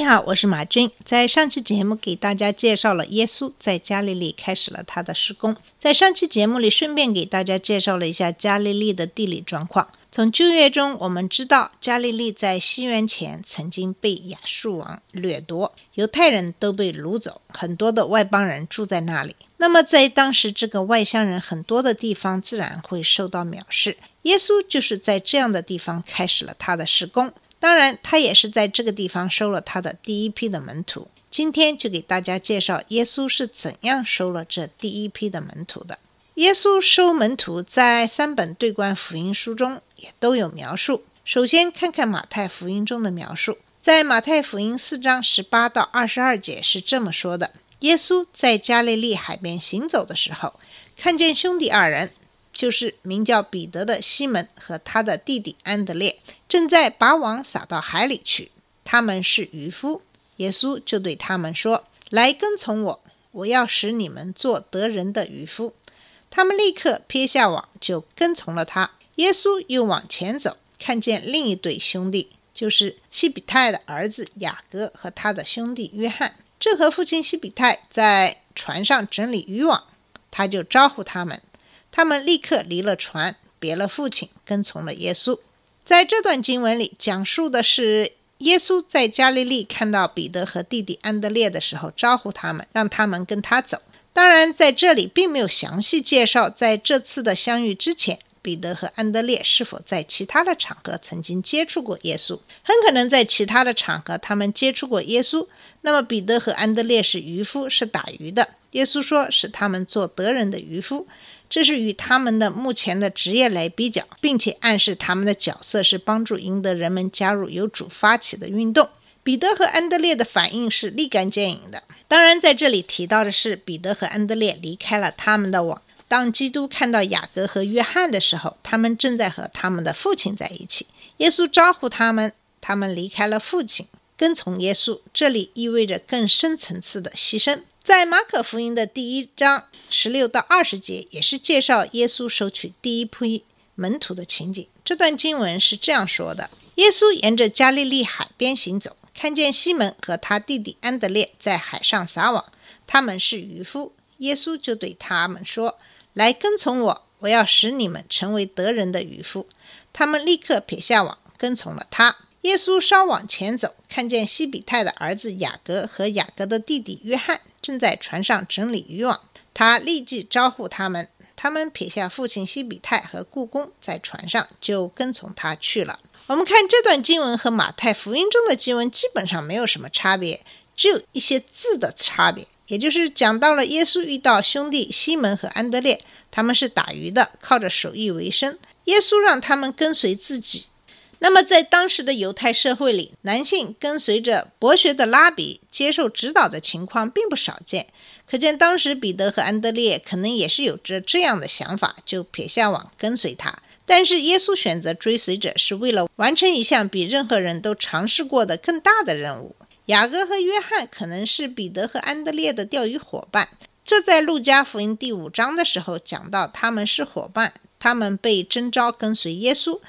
你好，我是马军。在上期节目给大家介绍了耶稣在加利利开始了他的施工。在上期节目里，顺便给大家介绍了一下加利利的地理状况。从旧约中我们知道，加利利在西元前曾经被亚述王掠夺，犹太人都被掳走，很多的外邦人住在那里。那么在当时这个外乡人很多的地方，自然会受到藐视。耶稣就是在这样的地方开始了他的施工。当然，他也是在这个地方收了他的第一批的门徒。今天就给大家介绍耶稣是怎样收了这第一批的门徒的。耶稣收门徒在三本对观福音书中也都有描述。首先看看马太福音中的描述，在马太福音四章十八到二十二节是这么说的：耶稣在加利利海边行走的时候，看见兄弟二人，就是名叫彼得的西门和他的弟弟安德烈，正在把网撒到海里去。他们是渔夫。耶稣就对他们说：“来跟从我，我要使你们做得人的渔夫。”他们立刻撇下网，就跟从了他。耶稣又往前走，看见另一对兄弟，就是西比泰的儿子雅各和他的兄弟约翰，正和父亲西比泰在船上整理渔网，他就招呼他们。他们立刻离了船，别了父亲，跟从了耶稣。在这段经文里，讲述的是耶稣在加利利看到彼得和弟弟安德烈的时候，招呼他们，让他们跟他走。当然，在这里并没有详细介绍，在这次的相遇之前，彼得和安德烈是否在其他的场合曾经接触过耶稣。很可能在其他的场合，他们接触过耶稣。那么，彼得和安德烈是渔夫，是打鱼的。耶稣说是他们做得人的渔夫。这是与他们的目前的职业来比较，并且暗示他们的角色是帮助赢得人们加入由主发起的运动。彼得和安德烈的反应是立竿见影的。当然，在这里提到的是彼得和安德烈离开了他们的网。当基督看到雅各和约翰的时候，他们正在和他们的父亲在一起。耶稣招呼他们，他们离开了父亲，跟从耶稣。这里意味着更深层次的牺牲。在马可福音的第一章十六到二十节，也是介绍耶稣收取第一批门徒的情景。这段经文是这样说的：耶稣沿着加利利海边行走，看见西门和他弟弟安德烈在海上撒网，他们是渔夫。耶稣就对他们说：“来跟从我，我要使你们成为得人的渔夫。”他们立刻撇下网，跟从了他。耶稣稍往前走，看见西比泰的儿子雅各和雅各的弟弟约翰正在船上整理渔网，他立即招呼他们。他们撇下父亲西比泰和故宫，在船上就跟从他去了。我们看这段经文和马太福音中的经文基本上没有什么差别，只有一些字的差别，也就是讲到了耶稣遇到兄弟西门和安德烈，他们是打鱼的，靠着手艺为生。耶稣让他们跟随自己。那么，在当时的犹太社会里，男性跟随着博学的拉比接受指导的情况并不少见。可见，当时彼得和安德烈可能也是有着这样的想法，就撇下网跟随他。但是，耶稣选择追随者是为了完成一项比任何人都尝试过的更大的任务。雅各和约翰可能是彼得和安德烈的钓鱼伙伴，这在路加福音第五章的时候讲到，他们是伙伴，他们被征召跟随耶稣。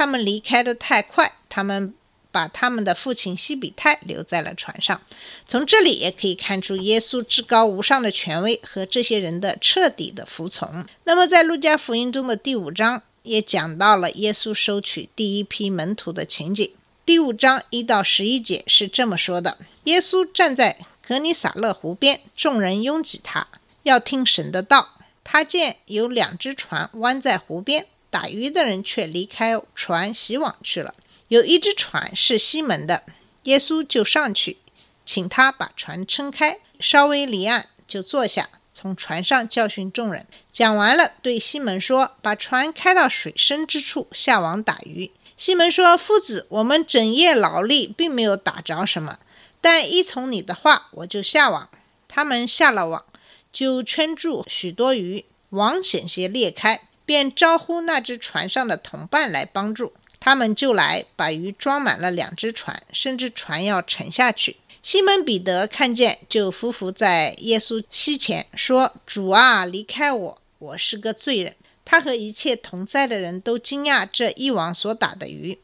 他们离开的太快，他们把他们的父亲西比泰留在了船上。从这里也可以看出耶稣至高无上的权威和这些人的彻底的服从。那么，在路加福音中的第五章也讲到了耶稣收取第一批门徒的情景。第五章一到十一节是这么说的：耶稣站在格尼撒勒湖边，众人拥挤他，要听神的道。他见有两只船弯在湖边。打鱼的人却离开船洗网去了。有一只船是西门的，耶稣就上去，请他把船撑开，稍微离岸就坐下，从船上教训众人。讲完了，对西门说：“把船开到水深之处，下网打鱼。”西门说：“夫子，我们整夜劳力，并没有打着什么，但依从你的话，我就下网。”他们下了网，就圈住许多鱼，网险些裂开，便招呼那只船上的同伴来帮助。他们就来把鱼装满了两只船，甚至船要沉下去。西门彼得看见，就伏伏在耶稣膝前，说：“主啊，离开我，我是个罪人。”他和一切同在的人都惊讶这一网所打的鱼。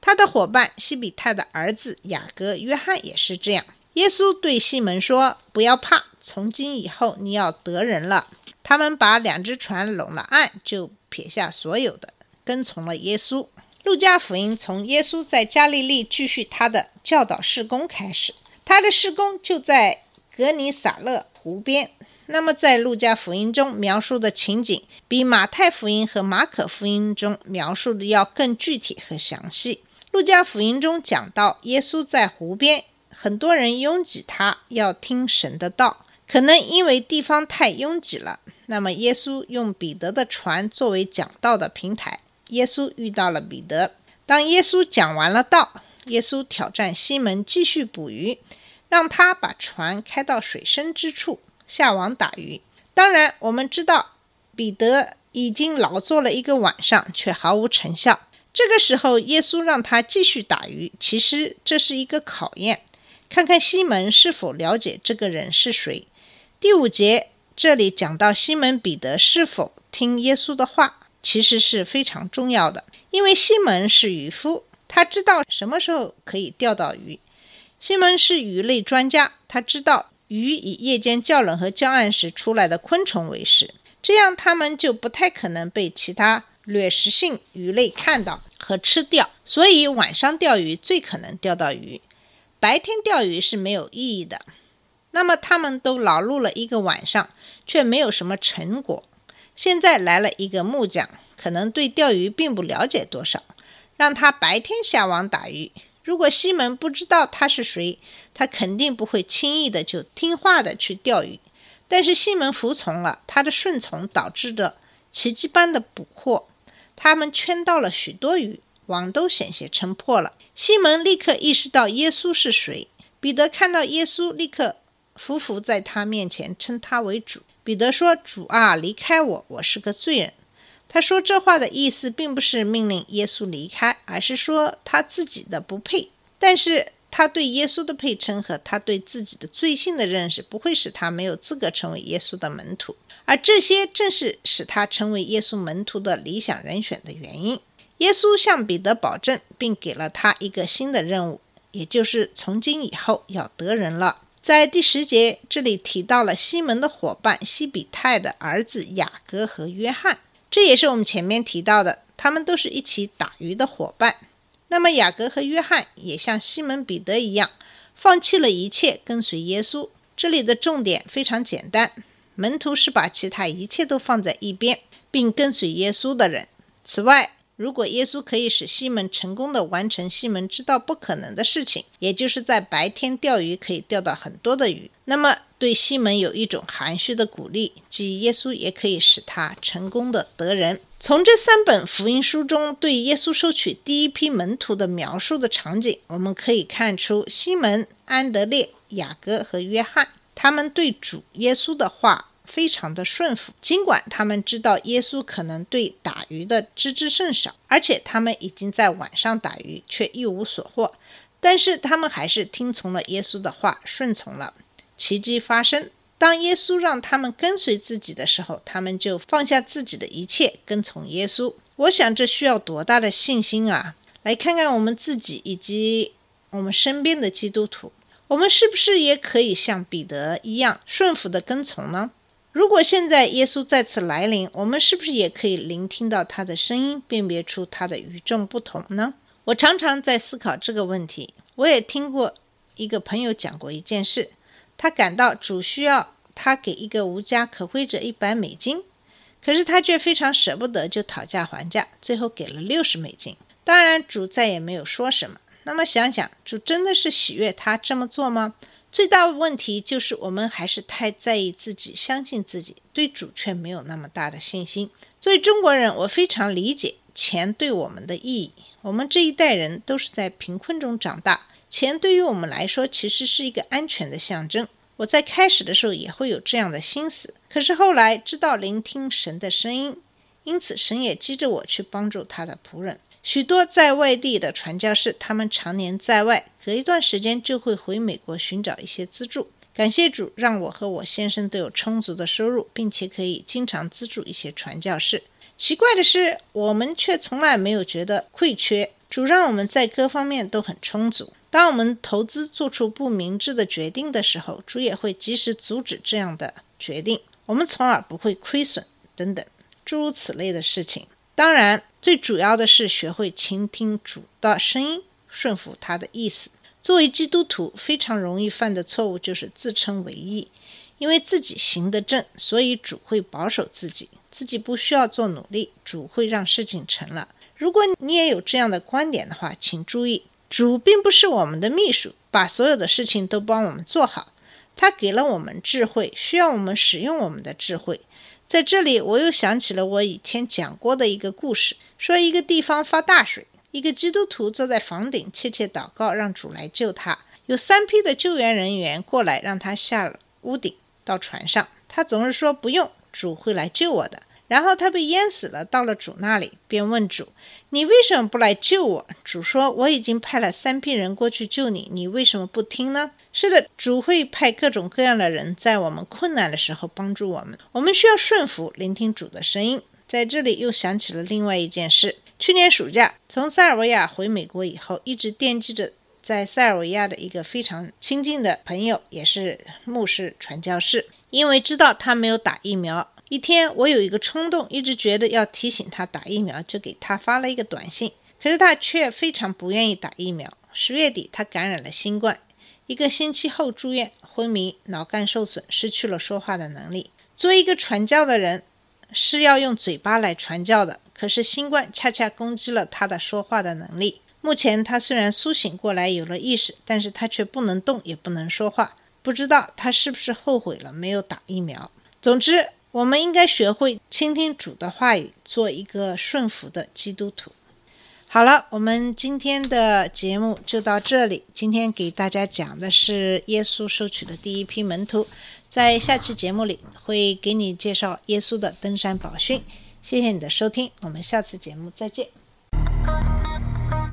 他的伙伴西比泰的儿子雅各、约翰也是这样。耶稣对西门说：“不要怕，从今以后你要得人了。”他们把两只船拢了岸，就撇下所有的，跟从了耶稣。路加福音从耶稣在加利利继续他的教导事工开始。他的施工就在格尼撒勒湖边。那么，在路加福音中描述的情景，比马太福音和马可福音中描述的要更具体和详细。路加福音中讲到，耶稣在湖边，很多人拥挤他，要听神的道。可能因为地方太拥挤了，那么耶稣用彼得的船作为讲道的平台。耶稣遇到了彼得。当耶稣讲完了道，耶稣挑战西门继续捕鱼。让他把船开到水深之处下网打鱼。当然，我们知道彼得已经劳作了一个晚上，却毫无成效。这个时候，耶稣让他继续打鱼。其实这是一个考验，看看西门是否了解这个人是谁。第五节这里讲到西门彼得是否听耶稣的话，其实是非常重要的，因为西门是渔夫，他知道什么时候可以钓到鱼。西门是鱼类专家，他知道鱼以夜间较冷和较暗时出来的昆虫为食，这样它们就不太可能被其他掠食性鱼类看到和吃掉。所以晚上钓鱼最可能钓到鱼，白天钓鱼是没有意义的。那么他们都劳碌了一个晚上，却没有什么成果。现在来了一个木匠，可能对钓鱼并不了解多少，让他白天下网打鱼。如果西门不知道他是谁，他肯定不会轻易的就听话的去钓鱼。但是西门服从了，他的顺从导致的奇迹般的捕获，他们圈到了许多鱼，网都险些撑破了。西门立刻意识到耶稣是谁。彼得看到耶稣，立刻伏伏在他面前，称他为主。彼得说：“主啊，离开我，我是个罪人。”他说这话的意思，并不是命令耶稣离开，而是说他自己的不配。但是他对耶稣的配称和他对自己的罪性的认识，不会使他没有资格成为耶稣的门徒。而这些正是使他成为耶稣门徒的理想人选的原因。耶稣向彼得保证，并给了他一个新的任务，也就是从今以后要得人了。在第十节这里提到了西门的伙伴西比泰的儿子雅各和约翰。这也是我们前面提到的，他们都是一起打鱼的伙伴。那么雅各和约翰也像西门彼得一样，放弃了一切跟随耶稣。这里的重点非常简单：门徒是把其他一切都放在一边，并跟随耶稣的人。此外，如果耶稣可以使西门成功的完成西门知道不可能的事情，也就是在白天钓鱼可以钓到很多的鱼，那么对西门有一种含蓄的鼓励，即耶稣也可以使他成功的得人。从这三本福音书中对耶稣收取第一批门徒的描述的场景，我们可以看出西门、安德烈、雅各和约翰他们对主耶稣的话。非常的顺服，尽管他们知道耶稣可能对打鱼的知之甚少，而且他们已经在晚上打鱼却一无所获，但是他们还是听从了耶稣的话，顺从了。奇迹发生，当耶稣让他们跟随自己的时候，他们就放下自己的一切，跟从耶稣。我想这需要多大的信心啊！来看看我们自己以及我们身边的基督徒，我们是不是也可以像彼得一样顺服的跟从呢？如果现在耶稣再次来临，我们是不是也可以聆听到他的声音，辨别出他的与众不同呢？我常常在思考这个问题。我也听过一个朋友讲过一件事，他感到主需要他给一个无家可归者一百美金，可是他却非常舍不得，就讨价还价，最后给了六十美金。当然，主再也没有说什么。那么想想，主真的是喜悦他这么做吗？最大的问题就是我们还是太在意自己，相信自己，对主却没有那么大的信心。作为中国人，我非常理解钱对我们的意义。我们这一代人都是在贫困中长大，钱对于我们来说其实是一个安全的象征。我在开始的时候也会有这样的心思，可是后来知道聆听神的声音，因此神也激着我去帮助他的仆人。许多在外地的传教士，他们常年在外，隔一段时间就会回美国寻找一些资助。感谢主，让我和我先生都有充足的收入，并且可以经常资助一些传教士。奇怪的是，我们却从来没有觉得亏缺。主让我们在各方面都很充足。当我们投资做出不明智的决定的时候，主也会及时阻止这样的决定，我们从而不会亏损等等诸如此类的事情。当然，最主要的是学会倾听主的声音，顺服他的意思。作为基督徒，非常容易犯的错误就是自称为义，因为自己行得正，所以主会保守自己，自己不需要做努力，主会让事情成了。如果你也有这样的观点的话，请注意。主并不是我们的秘书，把所有的事情都帮我们做好。他给了我们智慧，需要我们使用我们的智慧。在这里，我又想起了我以前讲过的一个故事，说一个地方发大水，一个基督徒坐在房顶切切祷告，让主来救他。有三批的救援人员过来，让他下了屋顶到船上。他总是说不用，主会来救我的。然后他被淹死了，到了主那里，便问主：“你为什么不来救我？”主说：“我已经派了三批人过去救你，你为什么不听呢？”是的，主会派各种各样的人在我们困难的时候帮助我们。我们需要顺服，聆听主的声音。在这里又想起了另外一件事：去年暑假从塞尔维亚回美国以后，一直惦记着在塞尔维亚的一个非常亲近的朋友，也是牧师传教士，因为知道他没有打疫苗。一天，我有一个冲动，一直觉得要提醒他打疫苗，就给他发了一个短信。可是他却非常不愿意打疫苗。十月底，他感染了新冠，一个星期后住院，昏迷，脑干受损，失去了说话的能力。作为一个传教的人，是要用嘴巴来传教的。可是新冠恰恰攻击了他的说话的能力。目前他虽然苏醒过来，有了意识，但是他却不能动，也不能说话。不知道他是不是后悔了没有打疫苗。总之。我们应该学会倾听主的话语，做一个顺服的基督徒。好了，我们今天的节目就到这里。今天给大家讲的是耶稣收取的第一批门徒，在下期节目里会给你介绍耶稣的登山宝训。谢谢你的收听，我们下次节目再见。